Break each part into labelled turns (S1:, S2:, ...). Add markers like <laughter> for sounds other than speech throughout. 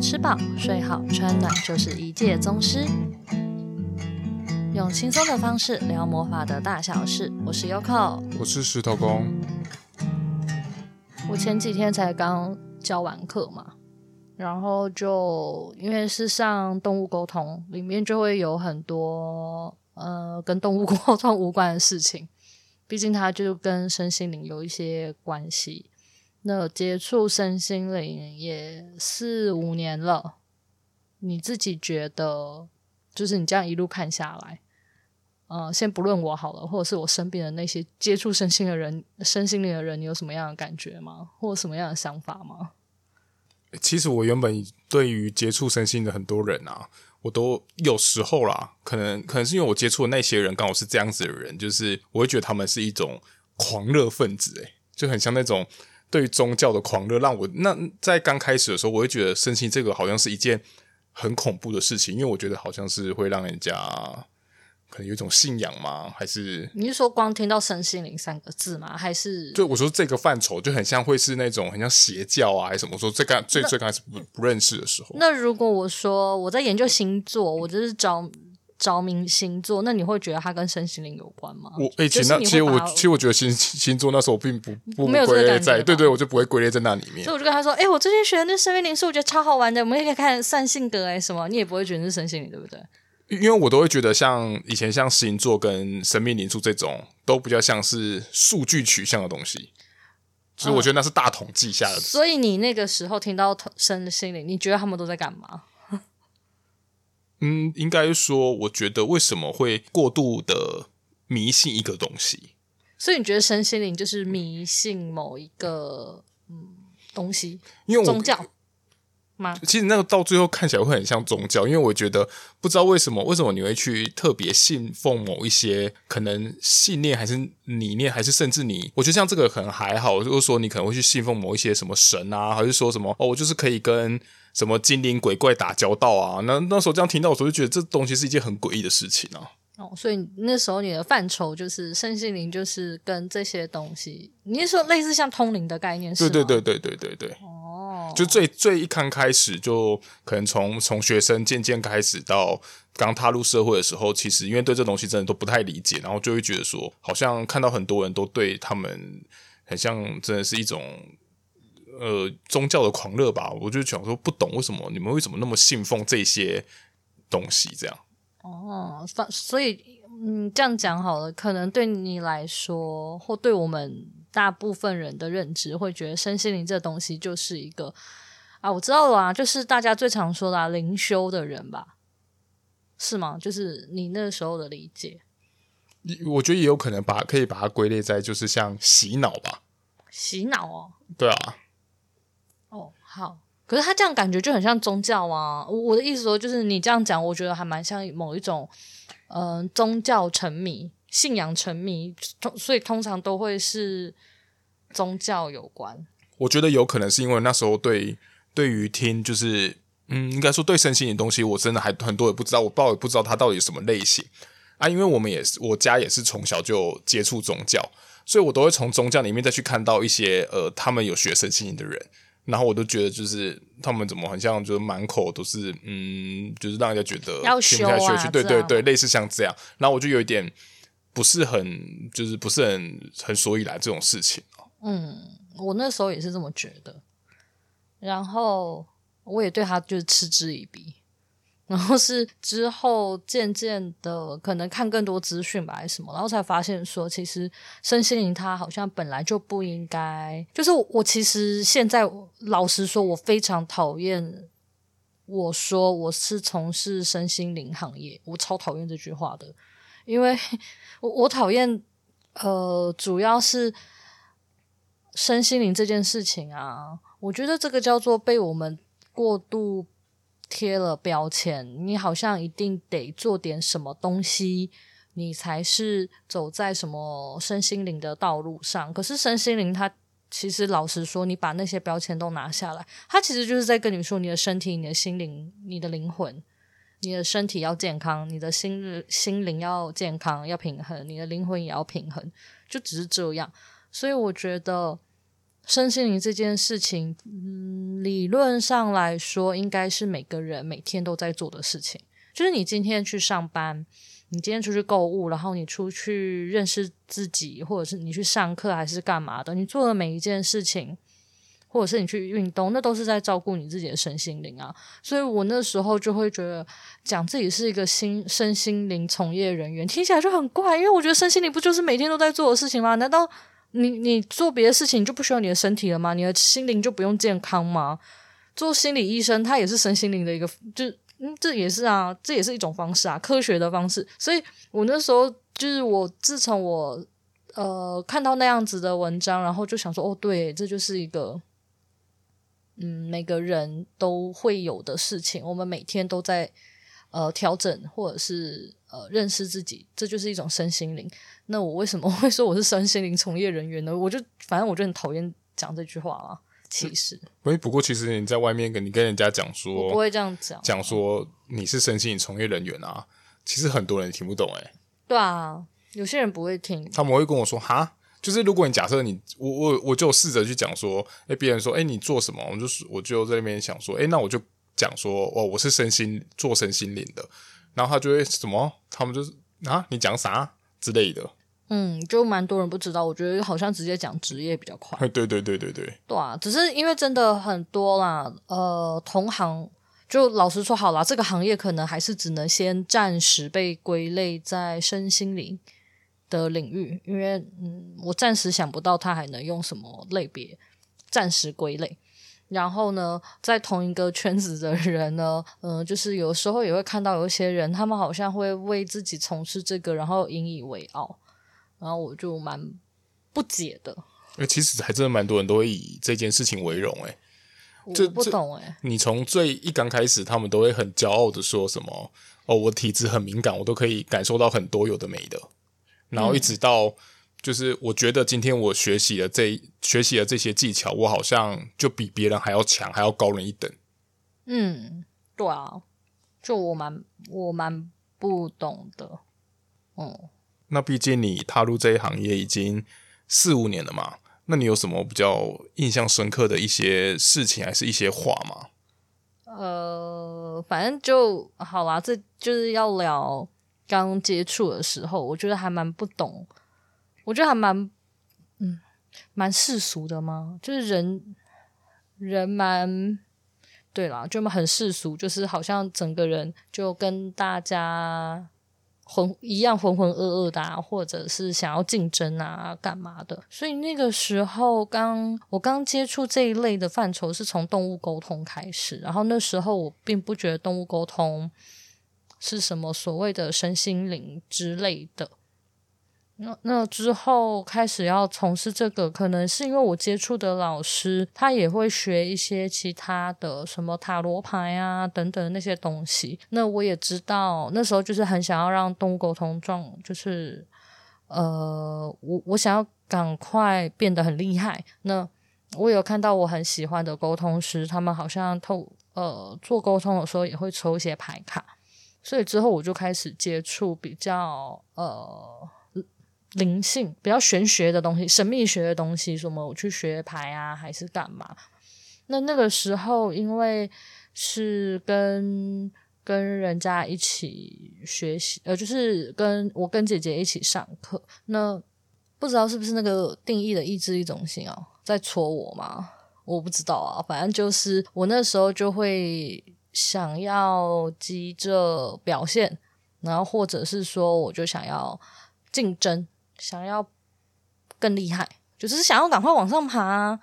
S1: 吃饱睡好穿暖就是一介宗师。用轻松的方式聊魔法的大小事，我是 Yoko，
S2: 我是石头公。
S1: 我前几天才刚教完课嘛，然后就因为是上动物沟通，里面就会有很多呃跟动物沟通无关的事情，毕竟它就跟身心灵有一些关系。那接触身心灵也四五年了，你自己觉得，就是你这样一路看下来，呃，先不论我好了，或者是我身边的那些接触身心的人、身心灵的人，你有什么样的感觉吗？或者什么样的想法吗？
S2: 其实我原本对于接触身心的很多人啊，我都有时候啦，可能可能是因为我接触的那些人刚好是这样子的人，就是我会觉得他们是一种狂热分子，诶，就很像那种。对于宗教的狂热，让我那在刚开始的时候，我会觉得身心这个好像是一件很恐怖的事情，因为我觉得好像是会让人家可能有一种信仰吗？还是
S1: 你是说光听到身心灵三个字吗？还是
S2: 就我说这个范畴就很像会是那种很像邪教啊，还是什么？我说最刚最最刚开始不不认识的时候，
S1: 那如果我说我在研究星座，我就是找。着迷星座，那你会觉得它跟身心灵有关吗？
S2: 我诶、欸，其实那其实我其实我觉得星星座那时候我并不不归类在，对对，我就不会归类在那里面。
S1: 所以我就跟他说，诶、欸，我最近学的那生命灵数，我觉得超好玩的，我们也可以看算性格诶什么，你也不会觉得是身心灵，对不对？
S2: 因为我都会觉得像以前像星座跟生命灵数这种，都比较像是数据取向的东西，所以我觉得那是大统计下的、嗯。
S1: 所以你那个时候听到身心灵，你觉得他们都在干嘛？
S2: 嗯，应该说，我觉得为什么会过度的迷信一个东西？
S1: 所以你觉得身心灵就是迷信某一个嗯东西？
S2: 因为
S1: 宗教吗？
S2: 其实那个到最后看起来会很像宗教，因为我觉得不知道为什么，为什么你会去特别信奉某一些可能信念，还是理念，还是甚至你，我觉得像这个可能还好，就是说你可能会去信奉某一些什么神啊，还是说什么哦，我就是可以跟。什么精灵鬼怪打交道啊？那那时候这样听到的时候，就觉得这东西是一件很诡异的事情啊。
S1: 哦，所以那时候你的范畴就是身心灵，就是跟这些东西，你是说类似像通灵的概念是吗？
S2: 对对对对对对对。哦，就最最一刚开始，就可能从从学生渐渐开始到刚踏入社会的时候，其实因为对这东西真的都不太理解，然后就会觉得说，好像看到很多人都对他们很像，真的是一种。呃，宗教的狂热吧，我就想说，不懂为什么你们为什么那么信奉这些东西？这样
S1: 哦，所以嗯，这样讲好了，可能对你来说，或对我们大部分人的认知，会觉得身心灵这东西就是一个啊，我知道了啊，就是大家最常说的啊，灵修的人吧，是吗？就是你那时候的理解，
S2: 我觉得也有可能把可以把它归类在就是像洗脑吧，
S1: 洗脑哦，
S2: 对啊。
S1: 好，可是他这样感觉就很像宗教啊！我的意思说，就是你这样讲，我觉得还蛮像某一种，嗯、宗教沉迷、信仰沉迷，通所以通常都会是宗教有关。
S2: 我觉得有可能是因为那时候对对于听，就是嗯，应该说对身心的东西，我真的还很多也不知道，我不知道也不知道它到底什么类型啊。因为我们也是，我家也是从小就接触宗教，所以我都会从宗教里面再去看到一些呃，他们有学身心的人。然后我都觉得，就是他们怎么很像，就是满口都是嗯，就是让人家觉得
S1: 要修啊，
S2: 对对对，类似像这样。然后我就有一点不是很，就是不是很很所以然这种事情。
S1: 嗯，我那时候也是这么觉得。然后我也对他就是嗤之以鼻。然后是之后渐渐的可能看更多资讯吧，还是什么，然后才发现说，其实身心灵它好像本来就不应该。就是我其实现在老实说，我非常讨厌我说我是从事身心灵行业，我超讨厌这句话的，因为我我讨厌呃，主要是身心灵这件事情啊，我觉得这个叫做被我们过度。贴了标签，你好像一定得做点什么东西，你才是走在什么身心灵的道路上。可是身心灵，它其实老实说，你把那些标签都拿下来，它其实就是在跟你说，你的身体、你的心灵、你的灵魂，你的身体要健康，你的心心灵要健康、要平衡，你的灵魂也要平衡，就只是这样。所以我觉得身心灵这件事情，嗯。理论上来说，应该是每个人每天都在做的事情。就是你今天去上班，你今天出去购物，然后你出去认识自己，或者是你去上课还是干嘛的，你做的每一件事情，或者是你去运动，那都是在照顾你自己的身心灵啊。所以我那时候就会觉得，讲自己是一个心身心灵从业人员，听起来就很怪，因为我觉得身心灵不就是每天都在做的事情吗？难道你你做别的事情就不需要你的身体了吗？你的心灵就不用健康吗？做心理医生，他也是身心灵的一个，就。嗯，这也是啊，这也是一种方式啊，科学的方式。所以我那时候就是我自从我呃看到那样子的文章，然后就想说，哦，对，这就是一个嗯每个人都会有的事情。我们每天都在呃调整或者是呃认识自己，这就是一种身心灵。那我为什么会说我是身心灵从业人员呢？我就反正我就很讨厌讲这句话啊。其实，
S2: 不不过其实你在外面跟你跟人家讲说，
S1: 我不会这样讲，
S2: 讲说你是身心灵从业人员啊，其实很多人听不懂诶、欸。
S1: 对啊，有些人不会听，
S2: 他们会跟我说哈，就是如果你假设你我我我就试着去讲说，诶，别人说诶，你做什么，我就我就在那边想说，诶，那我就讲说哦，我是身心做身心灵的，然后他就会什么，他们就是啊，你讲啥之类的。
S1: 嗯，就蛮多人不知道，我觉得好像直接讲职业比较快。<laughs>
S2: 对对对对对，
S1: 对啊，只是因为真的很多啦，呃，同行就老实说好啦，这个行业可能还是只能先暂时被归类在身心灵的领域，因为嗯，我暂时想不到他还能用什么类别暂时归类。然后呢，在同一个圈子的人呢，嗯、呃，就是有时候也会看到有一些人，他们好像会为自己从事这个，然后引以为傲。然后我就蛮不解的，
S2: 哎，其实还真的蛮多人都会以这件事情为荣，哎，
S1: 我不懂，哎，
S2: 你从最一刚开始，他们都会很骄傲的说什么，哦，我体质很敏感，我都可以感受到很多有的没的，然后一直到就是我觉得今天我学习了这学习了这些技巧，我好像就比别人还要强，还要高人一等。
S1: 嗯，对啊，就我蛮我蛮不懂的，嗯。
S2: 那毕竟你踏入这一行业已经四五年了嘛，那你有什么比较印象深刻的一些事情，还是一些话吗？
S1: 呃，反正就好啦，这就是要聊刚接触的时候，我觉得还蛮不懂，我觉得还蛮嗯蛮世俗的嘛，就是人人蛮对啦，就很世俗，就是好像整个人就跟大家。浑一样浑浑噩噩的，啊，或者是想要竞争啊，干嘛的？所以那个时候刚我刚接触这一类的范畴是从动物沟通开始，然后那时候我并不觉得动物沟通是什么所谓的身心灵之类的。那那之后开始要从事这个，可能是因为我接触的老师，他也会学一些其他的什么塔罗牌啊等等那些东西。那我也知道，那时候就是很想要让动物沟通状，就是呃，我我想要赶快变得很厉害。那我有看到我很喜欢的沟通师，他们好像透呃做沟通的时候也会抽一些牌卡，所以之后我就开始接触比较呃。灵性比较玄学的东西，神秘学的东西，什么我去学牌啊，还是干嘛？那那个时候，因为是跟跟人家一起学习，呃，就是跟我跟姐姐一起上课。那不知道是不是那个定义的意志力中心啊，在戳我吗？我不知道啊，反正就是我那时候就会想要急着表现，然后或者是说，我就想要竞争。想要更厉害，就是想要赶快往上爬啊。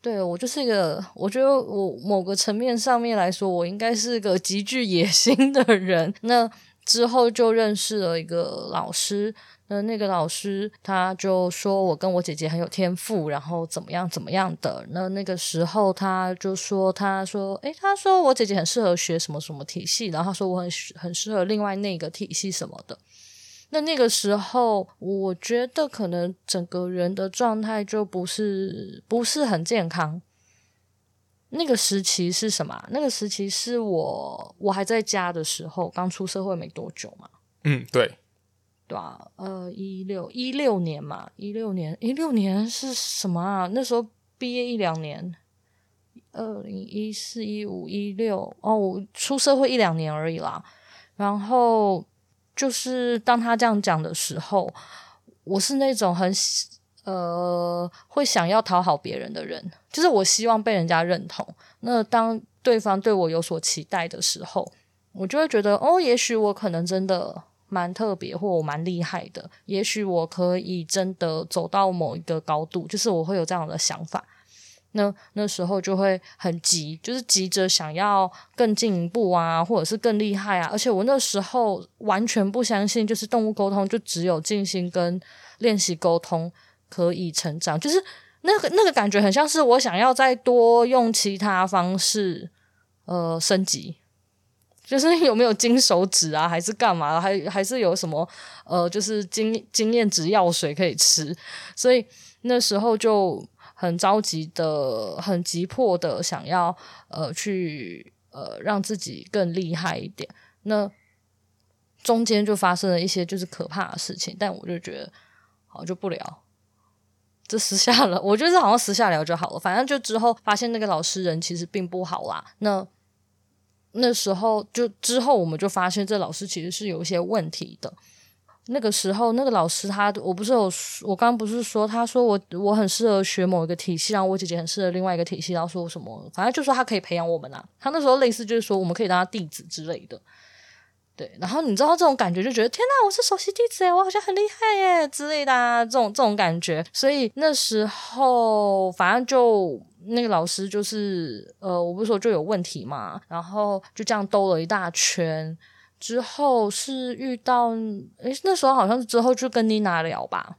S1: 对，我就是一个，我觉得我某个层面上面来说，我应该是个极具野心的人。那之后就认识了一个老师，那那个老师他就说我跟我姐姐很有天赋，然后怎么样怎么样的。那那个时候他就说，他说，诶，他说我姐姐很适合学什么什么体系，然后他说我很很适合另外那个体系什么的。那那个时候，我觉得可能整个人的状态就不是不是很健康。那个时期是什么？那个时期是我我还在家的时候，刚出社会没多久嘛。
S2: 嗯，对，
S1: 对啊，呃，一六一六年嘛，一六年一六年是什么啊？那时候毕业一两年，二零一四一五一六哦，我出社会一两年而已啦。然后就是当他这样讲的时候，我是那种很呃会想要讨好别人的人，就是我希望被人家认同。那当对方对我有所期待的时候，我就会觉得哦，也许我可能真的蛮特别，或我蛮厉害的，也许我可以真的走到某一个高度，就是我会有这样的想法。那那时候就会很急，就是急着想要更进一步啊，或者是更厉害啊。而且我那时候完全不相信，就是动物沟通就只有静心跟练习沟通可以成长，就是那个那个感觉很像是我想要再多用其他方式呃升级，就是 <laughs> 有没有金手指啊，还是干嘛？还还是有什么呃，就是经经验值药水可以吃？所以那时候就。很着急的，很急迫的想要呃去呃让自己更厉害一点，那中间就发生了一些就是可怕的事情，但我就觉得好就不聊，这私下了，我觉得好像私下聊就好了，反正就之后发现那个老师人其实并不好啦，那那时候就之后我们就发现这老师其实是有一些问题的。那个时候，那个老师他，我不是有，我刚刚不是说，他说我我很适合学某一个体系，然后我姐姐很适合另外一个体系，然后说什么，反正就说他可以培养我们啊。他那时候类似就是说，我们可以当他弟子之类的。对，然后你知道这种感觉，就觉得天哪，我是首席弟子诶，我好像很厉害耶之类的啊，这种这种感觉。所以那时候，反正就那个老师就是，呃，我不是说就有问题嘛，然后就这样兜了一大圈。之后是遇到，诶，那时候好像是之后就跟妮娜聊吧，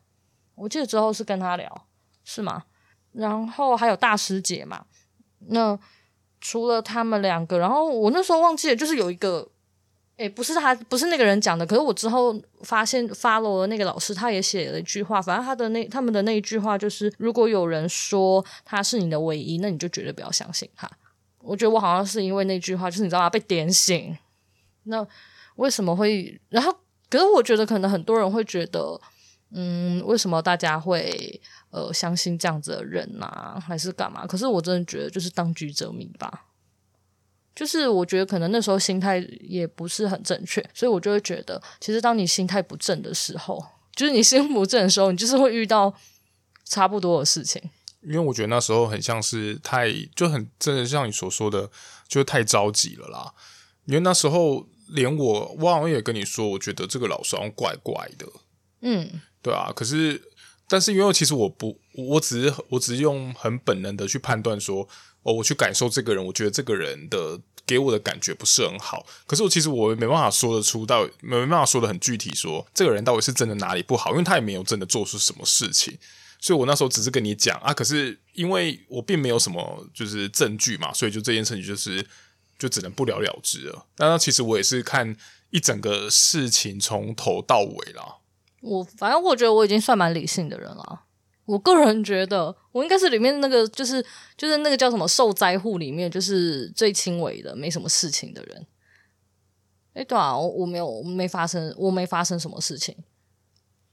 S1: 我记得之后是跟她聊，是吗？然后还有大师姐嘛，那除了他们两个，然后我那时候忘记了，就是有一个，诶，不是他，不是那个人讲的，可是我之后发现 follow 了那个老师，他也写了一句话，反正他的那他们的那一句话就是，如果有人说他是你的唯一，那你就绝对不要相信他。我觉得我好像是因为那句话，就是你知道吗？被点醒，那。为什么会？然后，可是我觉得可能很多人会觉得，嗯，为什么大家会呃相信这样子的人啊，还是干嘛？可是我真的觉得就是当局者迷吧。就是我觉得可能那时候心态也不是很正确，所以我就会觉得，其实当你心态不正的时候，就是你心不正的时候，你就是会遇到差不多的事情。
S2: 因为我觉得那时候很像是太就很真的像你所说的，就是太着急了啦。因为那时候。连我，我好像也跟你说，我觉得这个老师好像怪怪的，
S1: 嗯，
S2: 对啊。可是，但是因为其实我不，我只是我只是用很本能的去判断说，哦，我去感受这个人，我觉得这个人的给我的感觉不是很好。可是我其实我没办法说得出到，没办法说得很具体说，说这个人到底是真的哪里不好，因为他也没有真的做出什么事情。所以我那时候只是跟你讲啊，可是因为我并没有什么就是证据嘛，所以就这件事情就是。就只能不了了之了。那其实我也是看一整个事情从头到尾啦。
S1: 我反正我觉得我已经算蛮理性的人了。我个人觉得我应该是里面那个，就是就是那个叫什么受灾户里面，就是最轻微的，没什么事情的人。哎，对啊，我我没有我没发生，我没发生什么事情。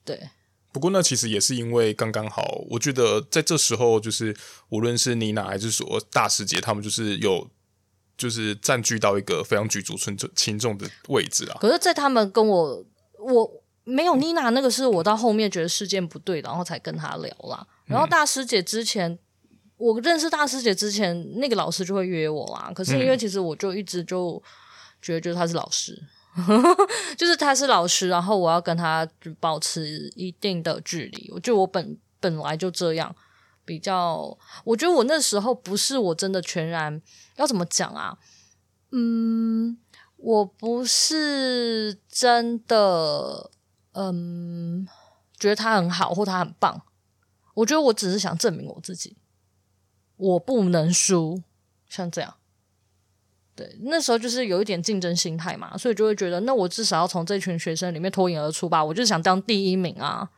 S1: 对。
S2: 不过那其实也是因为刚刚好，我觉得在这时候，就是无论是妮娜还是说大师姐，他们就是有。就是占据到一个非常举足轻重轻重的位置啊。
S1: 可是，在他们跟我我没有妮娜那个，是我到后面觉得事件不对，然后才跟他聊啦。然后大师姐之前，嗯、我认识大师姐之前，那个老师就会约我啦。可是因为其实我就一直就觉得，就是他是老师，嗯、<laughs> 就是他是老师，然后我要跟他保持一定的距离。我就我本本来就这样。比较，我觉得我那时候不是我真的全然要怎么讲啊？嗯，我不是真的，嗯，觉得他很好或他很棒。我觉得我只是想证明我自己，我不能输，像这样。对，那时候就是有一点竞争心态嘛，所以就会觉得，那我至少要从这群学生里面脱颖而出吧。我就想当第一名啊。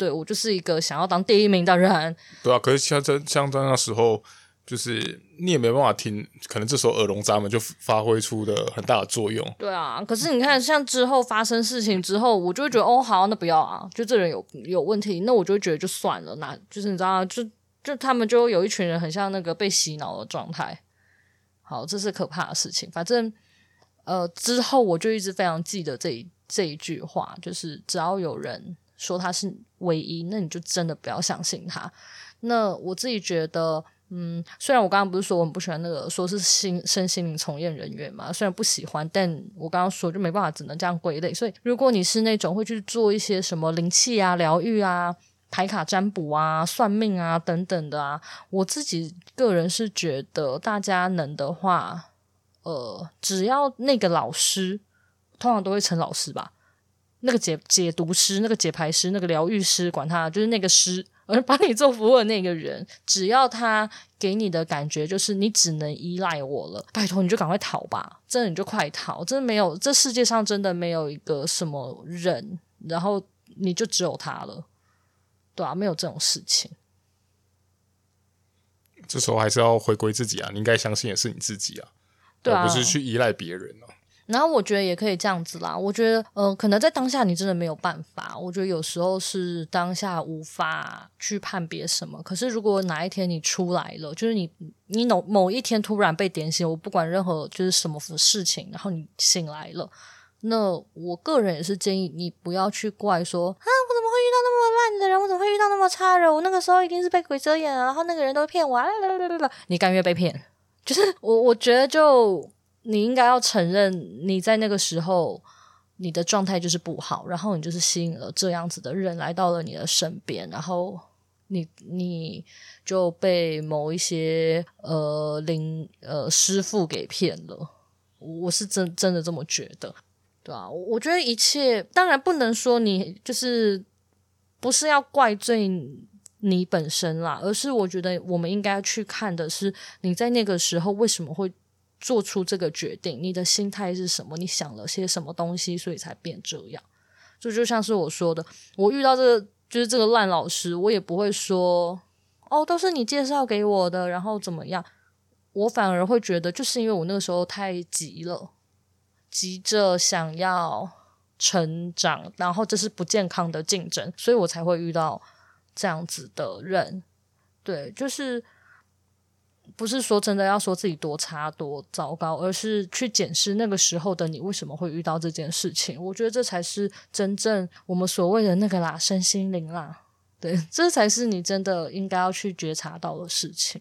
S1: 对，我就是一个想要当第一名的人。
S2: 对啊，可是像在像在那时候，就是你也没办法听，可能这时候耳聋闸门就发挥出的很大的作用。
S1: 对啊，可是你看，像之后发生事情之后，我就会觉得哦，好，那不要啊，就这人有有问题，那我就会觉得就算了，那就是你知道，就就他们就有一群人很像那个被洗脑的状态。好，这是可怕的事情。反正呃，之后我就一直非常记得这一这一句话，就是只要有人说他是唯一，那你就真的不要相信他。那我自己觉得。嗯，虽然我刚刚不是说我很不喜欢那个说是心身心灵从业人员嘛，虽然不喜欢，但我刚刚说就没办法，只能这样归类。所以，如果你是那种会去做一些什么灵气啊、疗愈啊、牌卡占卜啊、算命啊等等的啊，我自己个人是觉得，大家能的话，呃，只要那个老师，通常都会称老师吧，那个解解读师、那个解牌师、那个疗愈师，管他就是那个师。而帮你做服务的那个人，只要他给你的感觉就是你只能依赖我了，拜托你就赶快逃吧，真的你就快逃，真的没有，这世界上真的没有一个什么人，然后你就只有他了，对啊，没有这种事情。
S2: 这时候还是要回归自己啊，你应该相信的是你自己啊，对啊，而不是去依赖别人啊。
S1: 然后我觉得也可以这样子啦。我觉得，呃，可能在当下你真的没有办法。我觉得有时候是当下无法去判别什么。可是如果哪一天你出来了，就是你你某某一天突然被点醒，我不管任何就是什么事情，然后你醒来了，那我个人也是建议你不要去怪说啊，我怎么会遇到那么烂的人？我怎么会遇到那么差的人？我那个时候一定是被鬼遮眼了，然后那个人都骗我啊！啦啦啦啦啦，你甘愿被骗？<laughs> 就是我我觉得就。你应该要承认，你在那个时候你的状态就是不好，然后你就是吸引了这样子的人来到了你的身边，然后你你就被某一些呃灵呃师傅给骗了。我是真真的这么觉得，对啊，我觉得一切当然不能说你就是不是要怪罪你本身啦，而是我觉得我们应该去看的是你在那个时候为什么会。做出这个决定，你的心态是什么？你想了些什么东西，所以才变这样？就就像是我说的，我遇到这个就是这个烂老师，我也不会说哦，都是你介绍给我的，然后怎么样？我反而会觉得，就是因为我那个时候太急了，急着想要成长，然后这是不健康的竞争，所以我才会遇到这样子的人。对，就是。不是说真的要说自己多差多糟糕，而是去检视那个时候的你为什么会遇到这件事情。我觉得这才是真正我们所谓的那个啦，身心灵啦，对，这才是你真的应该要去觉察到的事情。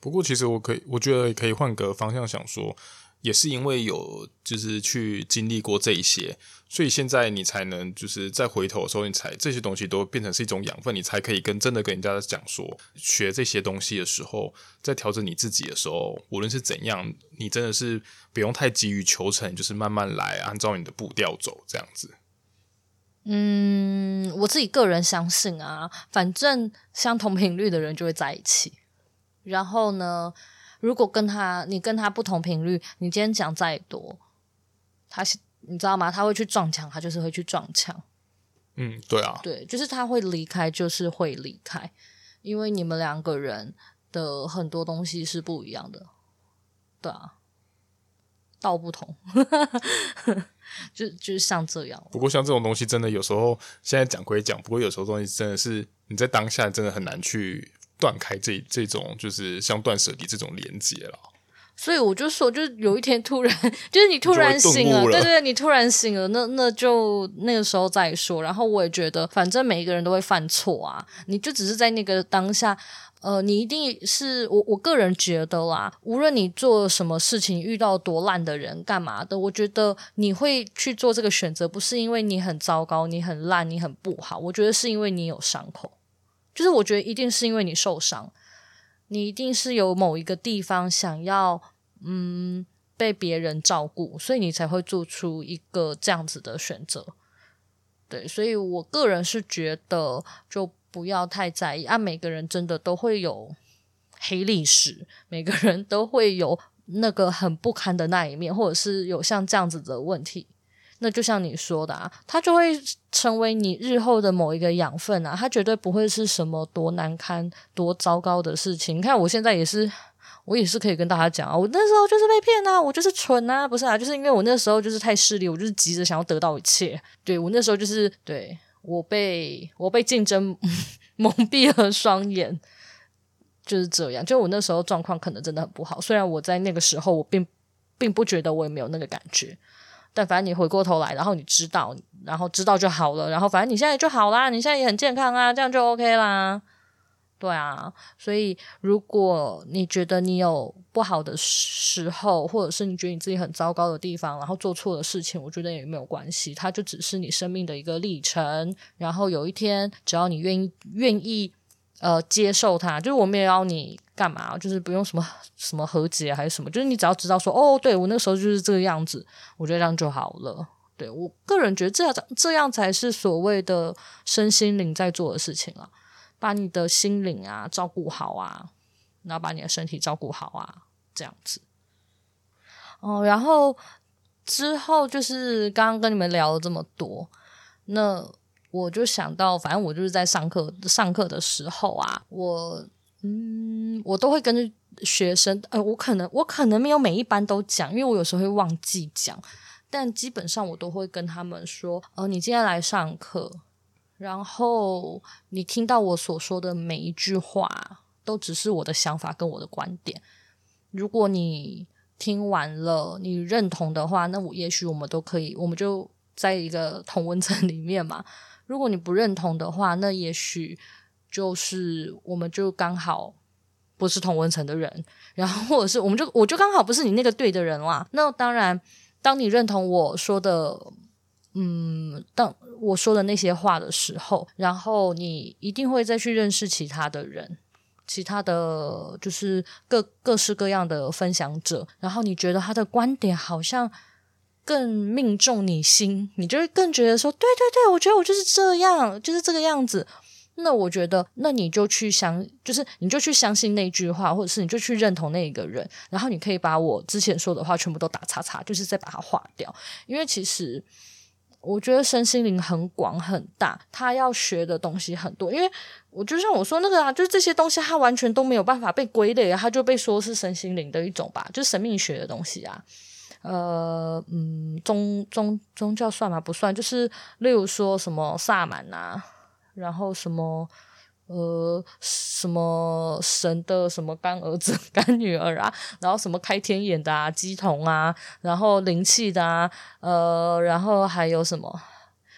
S2: 不过，其实我可以，我觉得也可以换个方向想说。也是因为有就是去经历过这一些，所以现在你才能就是再回头的时候，你才这些东西都变成是一种养分，你才可以跟真的跟人家讲说，学这些东西的时候，在调整你自己的时候，无论是怎样，你真的是不用太急于求成，就是慢慢来，按照你的步调走，这样子。
S1: 嗯，我自己个人相信啊，反正相同频率的人就会在一起，然后呢，如果跟他，你跟他不同频率，你今天讲再多，他你知道吗？他会去撞墙，他就是会去撞墙。
S2: 嗯，对啊，
S1: 对，就是他会离开，就是会离开，因为你们两个人的很多东西是不一样的，对啊，道不同，<laughs> 就就是像这样。
S2: 不过像这种东西，真的有时候现在讲归讲，不过有时候东西真的是你在当下真的很难去。断开这这种就是像断舍离这种连接了，
S1: 所以我就说，就是有一天突然，<laughs> 就是你突然醒了，了对对对，你突然醒了，那那就那个时候再说。然后我也觉得，反正每一个人都会犯错啊，你就只是在那个当下，呃，你一定是我我个人觉得啦，无论你做什么事情，遇到多烂的人干嘛的，我觉得你会去做这个选择，不是因为你很糟糕，你很烂，你很不好，我觉得是因为你有伤口。就是我觉得一定是因为你受伤，你一定是有某一个地方想要嗯被别人照顾，所以你才会做出一个这样子的选择。对，所以我个人是觉得就不要太在意啊。每个人真的都会有黑历史，每个人都会有那个很不堪的那一面，或者是有像这样子的问题。那就像你说的啊，它就会成为你日后的某一个养分啊，它绝对不会是什么多难堪、多糟糕的事情。你看我现在也是，我也是可以跟大家讲啊，我那时候就是被骗啊，我就是蠢啊，不是啊，就是因为我那时候就是太势利，我就是急着想要得到一切。对，我那时候就是，对，我被我被竞争 <laughs> 蒙蔽了双眼，就是这样。就我那时候状况可能真的很不好，虽然我在那个时候我并并不觉得我也没有那个感觉，但反正你回过头来，然后你知道，然后知道就好了，然后反正你现在就好啦，你现在也很健康啊，这样就 OK 啦。对啊，所以如果你觉得你有不好的时候，或者是你觉得你自己很糟糕的地方，然后做错了事情，我觉得也没有关系，它就只是你生命的一个历程。然后有一天，只要你愿意愿意呃接受它，就是我没有要你干嘛，就是不用什么什么和解还是什么，就是你只要知道说哦，对，我那个时候就是这个样子，我觉得这样就好了。对，我个人觉得这样这样才是所谓的身心灵在做的事情啊。把你的心灵啊照顾好啊，然后把你的身体照顾好啊，这样子。哦，然后之后就是刚刚跟你们聊了这么多，那我就想到，反正我就是在上课上课的时候啊，我嗯，我都会跟着学生，呃，我可能我可能没有每一班都讲，因为我有时候会忘记讲，但基本上我都会跟他们说，呃，你今天来上课。然后你听到我所说的每一句话，都只是我的想法跟我的观点。如果你听完了，你认同的话，那我也许我们都可以，我们就在一个同温层里面嘛。如果你不认同的话，那也许就是我们就刚好不是同温层的人，然后或者是我们就我就刚好不是你那个对的人啦。那当然，当你认同我说的。嗯，当我说的那些话的时候，然后你一定会再去认识其他的人，其他的就是各各式各样的分享者，然后你觉得他的观点好像更命中你心，你就会更觉得说，对对对，我觉得我就是这样，就是这个样子。那我觉得，那你就去相，就是你就去相信那句话，或者是你就去认同那一个人，然后你可以把我之前说的话全部都打叉叉，就是再把它划掉，因为其实。我觉得身心灵很广很大，他要学的东西很多。因为我就像我说那个啊，就是这些东西，它完全都没有办法被归类，它就被说是身心灵的一种吧，就是神秘学的东西啊。呃，嗯，宗宗宗教算吗？不算。就是例如说什么萨满啊，然后什么。呃，什么神的什么干儿子、<laughs> 干女儿啊，然后什么开天眼的啊、鸡童啊，然后灵气的啊，呃，然后还有什么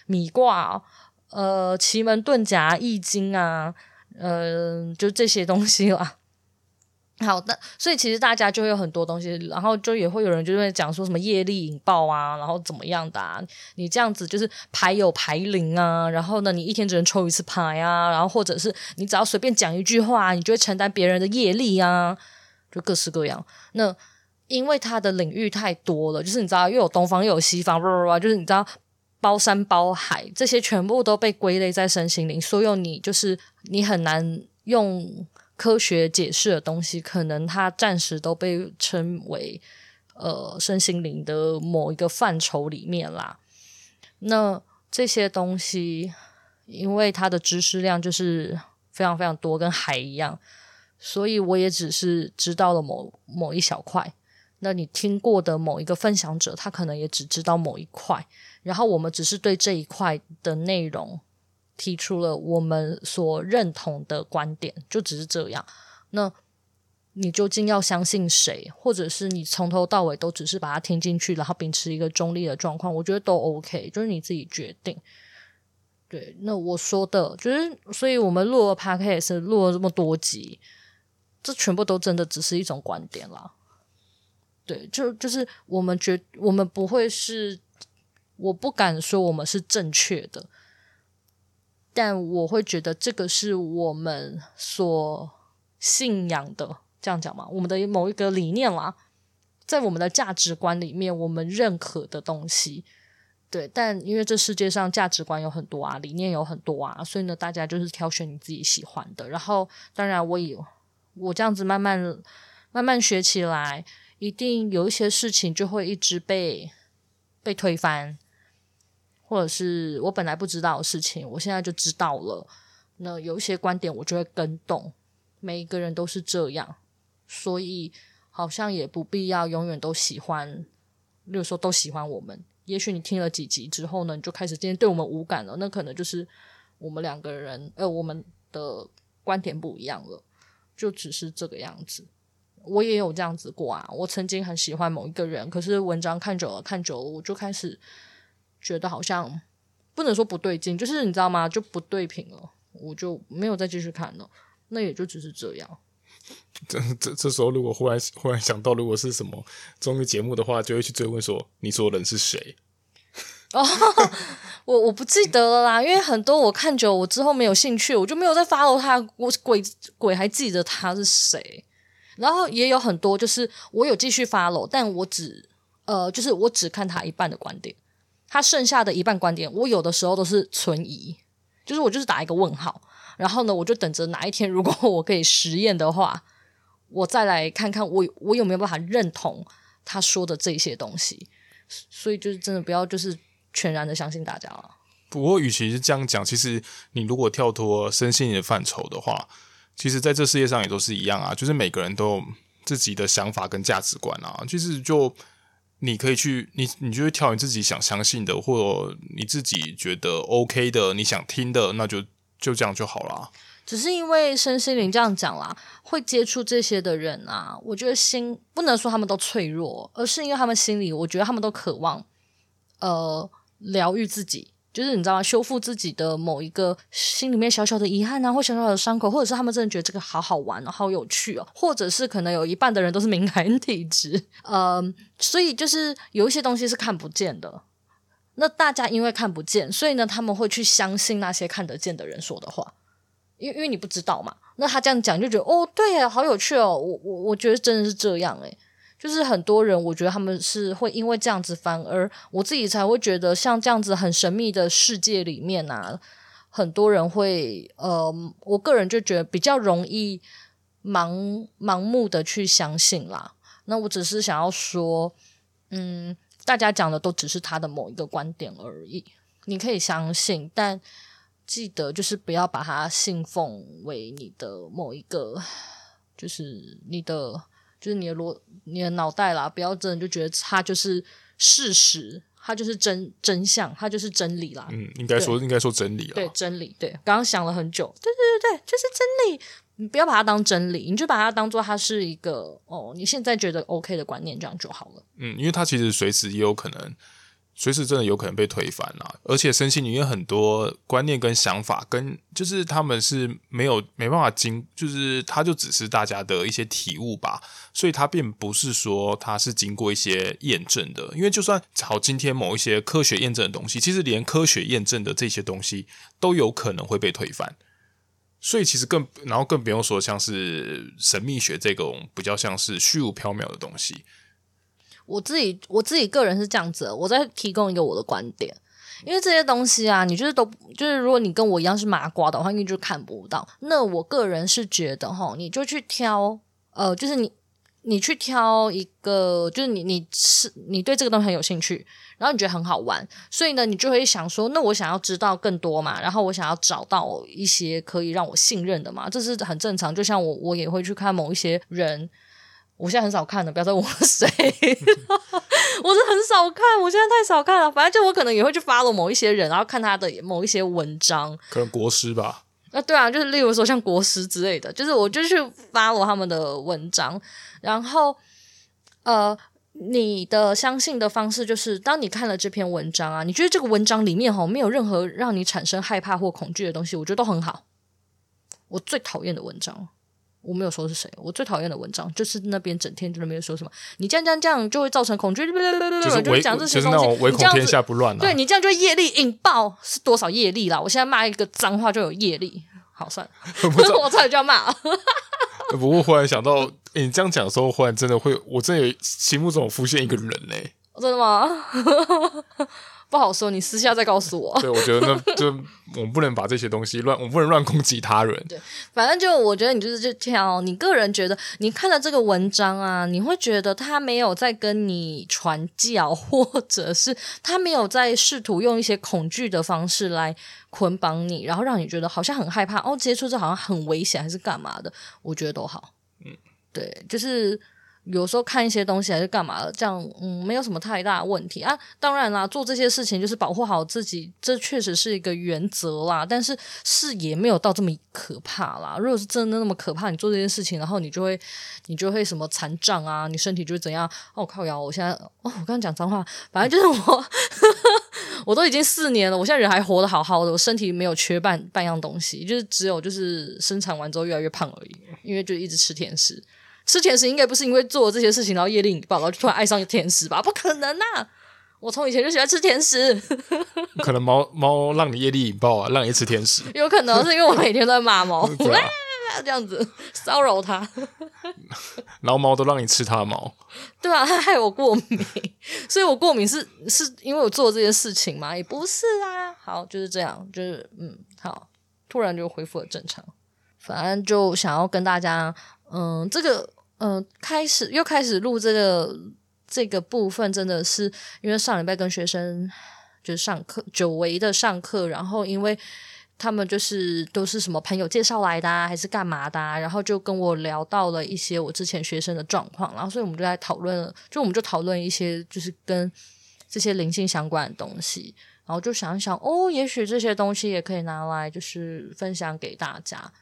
S1: 米卦，呃，奇门遁甲、易经啊，呃，就这些东西啦。好的，所以其实大家就会有很多东西，然后就也会有人就会讲说什么业力引爆啊，然后怎么样的啊？你这样子就是牌有牌灵啊，然后呢，你一天只能抽一次牌啊，然后或者是你只要随便讲一句话，你就会承担别人的业力啊，就各式各样。那因为它的领域太多了，就是你知道又有东方又有西方，就是你知道包山包海，这些全部都被归类在身心灵，所有你就是你很难用。科学解释的东西，可能它暂时都被称为呃身心灵的某一个范畴里面啦。那这些东西，因为它的知识量就是非常非常多，跟海一样，所以我也只是知道了某某一小块。那你听过的某一个分享者，他可能也只知道某一块，然后我们只是对这一块的内容。提出了我们所认同的观点，就只是这样。那你究竟要相信谁，或者是你从头到尾都只是把它听进去，然后秉持一个中立的状况，我觉得都 OK，就是你自己决定。对，那我说的就是，所以我们录了 Podcast，录了这么多集，这全部都真的只是一种观点啦。对，就就是我们觉，我们不会是，我不敢说我们是正确的。但我会觉得这个是我们所信仰的，这样讲嘛，我们的某一个理念啦，在我们的价值观里面，我们认可的东西，对。但因为这世界上价值观有很多啊，理念有很多啊，所以呢，大家就是挑选你自己喜欢的。然后，当然我也我这样子慢慢慢慢学起来，一定有一些事情就会一直被被推翻。或者是我本来不知道的事情，我现在就知道了。那有一些观点我就会更动，每一个人都是这样，所以好像也不必要永远都喜欢，例如说都喜欢我们。也许你听了几集之后呢，你就开始今天对我们无感了，那可能就是我们两个人呃，我们的观点不一样了。就只是这个样子。我也有这样子过啊，我曾经很喜欢某一个人，可是文章看久了看久了，我就开始觉得好像不能说不对劲，就是你知道吗？就不对频了，我就没有再继续看了。那也就只是这样。<laughs>
S2: 这这这时候，如果忽然忽然想到，如果是什么综艺节目的话，就会去追问说：“你说的人是谁？”
S1: 哦，<laughs> 我我不记得了啦，因为很多我看久，我之后没有兴趣，我就没有再 follow 他。我鬼鬼还记得他是谁？然后也有很多，就是我有继续 follow，但我只呃，就是我只看他一半的观点，他剩下的一半观点，我有的时候都是存疑，就是我就是打一个问号。然后呢，我就等着哪一天，如果我可以实验的话，我再来看看我我有没有办法认同他说的这些东西。所以就是真的不要就是全然的相信大家了。
S2: 不过，与其是这样讲，其实你如果跳脱身心灵的范畴的话，其实在这世界上也都是一样啊。就是每个人都有自己的想法跟价值观啊。其实就你可以去你你就会挑你自己想相信的，或者你自己觉得 OK 的，你想听的，那就。就这样就好啦。
S1: 只是因为身心灵这样讲啦，会接触这些的人啊，我觉得心不能说他们都脆弱，而是因为他们心里，我觉得他们都渴望，呃，疗愈自己，就是你知道吗？修复自己的某一个心里面小小的遗憾啊，或小小的伤口，或者是他们真的觉得这个好好玩哦，好有趣哦，或者是可能有一半的人都是敏感体质，呃，所以就是有一些东西是看不见的。那大家因为看不见，所以呢，他们会去相信那些看得见的人说的话，因为因为你不知道嘛。那他这样讲就觉得哦，对呀，好有趣哦。我我我觉得真的是这样诶，就是很多人，我觉得他们是会因为这样子，反而我自己才会觉得，像这样子很神秘的世界里面啊，很多人会呃，我个人就觉得比较容易盲盲目的去相信啦。那我只是想要说，嗯。大家讲的都只是他的某一个观点而已，你可以相信，但记得就是不要把它信奉为你的某一个，就是你的，就是你的逻，你的脑袋啦，不要真的就觉得它就是事实，它就是真真相，它就是真理啦。
S2: 嗯，应该说应该说真理啊。
S1: 对，真理。对，刚刚想了很久，对对对对，就是真理。你不要把它当真理，你就把它当做它是一个哦，你现在觉得 OK 的观念，这样就好了。
S2: 嗯，因为它其实随时也有可能，随时真的有可能被推翻啦。而且身心里面很多观念跟想法，跟就是他们是没有没办法经，就是它就只是大家的一些体悟吧。所以它并不是说它是经过一些验证的。因为就算好今天某一些科学验证的东西，其实连科学验证的这些东西都有可能会被推翻。所以其实更，然后更不用说像是神秘学这种比较像是虚无缥缈的东西。
S1: 我自己我自己个人是这样子，我再提供一个我的观点，因为这些东西啊，你就是都就是如果你跟我一样是麻瓜的话，你就看不到。那我个人是觉得哈，你就去挑，呃，就是你。你去挑一个，就是你你是你对这个东西很有兴趣，然后你觉得很好玩，所以呢，你就会想说，那我想要知道更多嘛，然后我想要找到一些可以让我信任的嘛，这是很正常。就像我，我也会去看某一些人，我现在很少看了，不要再问我谁，<laughs> 我是很少看，我现在太少看了。反正就我可能也会去 follow 某一些人，然后看他的某一些文章，
S2: 可能国师吧。
S1: 啊，对啊，就是例如说像国师之类的，就是我就去 follow 他们的文章，然后呃，你的相信的方式就是，当你看了这篇文章啊，你觉得这个文章里面哈没有任何让你产生害怕或恐惧的东西，我觉得都很好。我最讨厌的文章，我没有说是谁，我最讨厌的文章就是那边整天就在那边说什么，你这样这样这样就会造成恐惧，就是讲这些东西，
S2: 就是那种唯恐天下不乱啊。
S1: 对，你这样就会业力引爆，是多少业力啦？我现在骂一个脏话就有业力。好算了 <laughs> <laughs> 我差点就要骂了。<laughs>
S2: 不过忽然想到，诶你这样讲的时候，忽然真的会，我真的有心目中浮现一个人嘞。
S1: 真的吗？不好说，你私下再告诉我。
S2: 对，我觉得那 <laughs> 就我们不能把这些东西乱，我们不能乱攻击他人。
S1: 对，反正就我觉得你就是就挑你个人觉得，你看了这个文章啊，你会觉得他没有在跟你传教，或者是他没有在试图用一些恐惧的方式来捆绑你，然后让你觉得好像很害怕哦，接触这好像很危险还是干嘛的？我觉得都好。嗯，对，就是有时候看一些东西还是干嘛的，这样嗯，没有什么太大问题啊。当然啦，做这些事情就是保护好自己，这确实是一个原则啦。但是视野没有到这么可怕啦。如果是真的那么可怕，你做这件事情，然后你就会 <laughs> 你就会什么残障啊，你身体就会怎样？哦靠腰，我现在哦，我刚刚讲脏话，反正就是我，<laughs> 我都已经四年了，我现在人还活得好好的，我身体没有缺半半样东西，就是只有就是生产完之后越来越胖而已，因为就一直吃甜食。吃甜食应该不是因为做了这些事情，然后业力引爆，然后就突然爱上甜食吧？不可能呐！我从以前就喜欢吃甜食。<laughs>
S2: 可能猫猫让你业力引爆啊，让你吃甜食。
S1: 有可能是因为我每天都在骂猫，<laughs> 这样子骚扰它，<laughs>
S2: 然后猫都让你吃它的毛。
S1: 对啊，它害我过敏，所以我过敏是是因为我做了这些事情吗？也不是啊。好，就是这样，就是嗯，好，突然就恢复了正常。反正就想要跟大家，嗯，这个，嗯，开始又开始录这个这个部分，真的是因为上礼拜跟学生就是上课，久违的上课，然后因为他们就是都是什么朋友介绍来的啊，还是干嘛的啊，然后就跟我聊到了一些我之前学生的状况，然后所以我们就在讨论，就我们就讨论一些就是跟这些灵性相关的东西，然后就想一想，哦，也许这些东西也可以拿来就是分享给大家。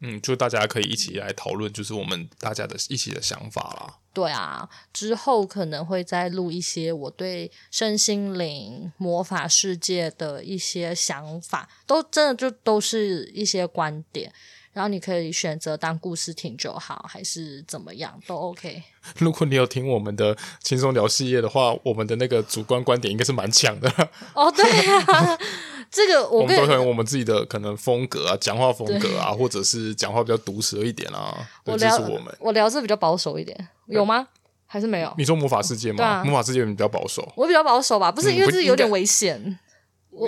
S2: 嗯，就大家可以一起来讨论，就是我们大家的一起的想法啦。
S1: 对啊，之后可能会再录一些我对身心灵、魔法世界的一些想法，都真的就都是一些观点。然后你可以选择当故事听就好，还是怎么样都 OK。<laughs>
S2: 如果你有听我们的轻松聊系列的话，我们的那个主观观点应该是蛮强的。
S1: 哦，对啊，这个我，
S2: 我们都有我们自己的可能风格啊，讲话风格啊，或者是讲话比较毒舌一点啊。<laughs> 我聊我们，
S1: 我聊是比较保守一点，有吗？还是没有？
S2: 你说魔法世界吗？啊、魔法世界比较保守，
S1: 我比较保守吧？不是，因为这有点危险。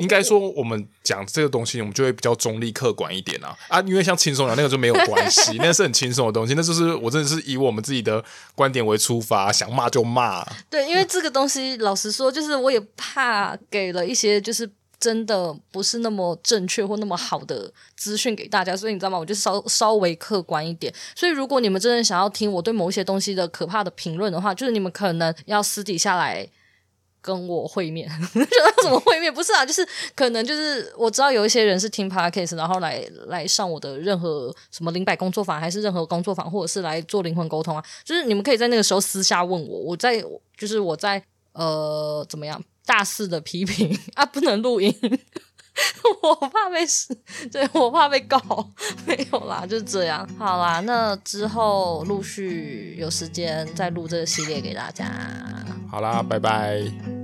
S2: 应该说，我们讲这个东西，我们就会比较中立、客观一点啊啊！因为像轻松聊那个就没有关系，<laughs> 那是很轻松的东西，那就是我真的是以我们自己的观点为出发，想骂就骂。
S1: 对，因为这个东西，老实说，就是我也怕给了一些就是真的不是那么正确或那么好的资讯给大家，所以你知道吗？我就稍稍微客观一点。所以如果你们真的想要听我对某些东西的可怕的评论的话，就是你们可能要私底下来。跟我会面，觉得怎么会面？不是啊，就是可能就是我知道有一些人是听 podcast，然后来来上我的任何什么灵摆工作坊，还是任何工作坊，或者是来做灵魂沟通啊。就是你们可以在那个时候私下问我，我在就是我在呃怎么样大肆的批评 <laughs> 啊，不能录音，<laughs> 我怕被死，对，我怕被告，<laughs> 没有啦，就是这样。好啦，那之后陆续有时间再录这个系列给大家。
S2: 好啦，拜拜。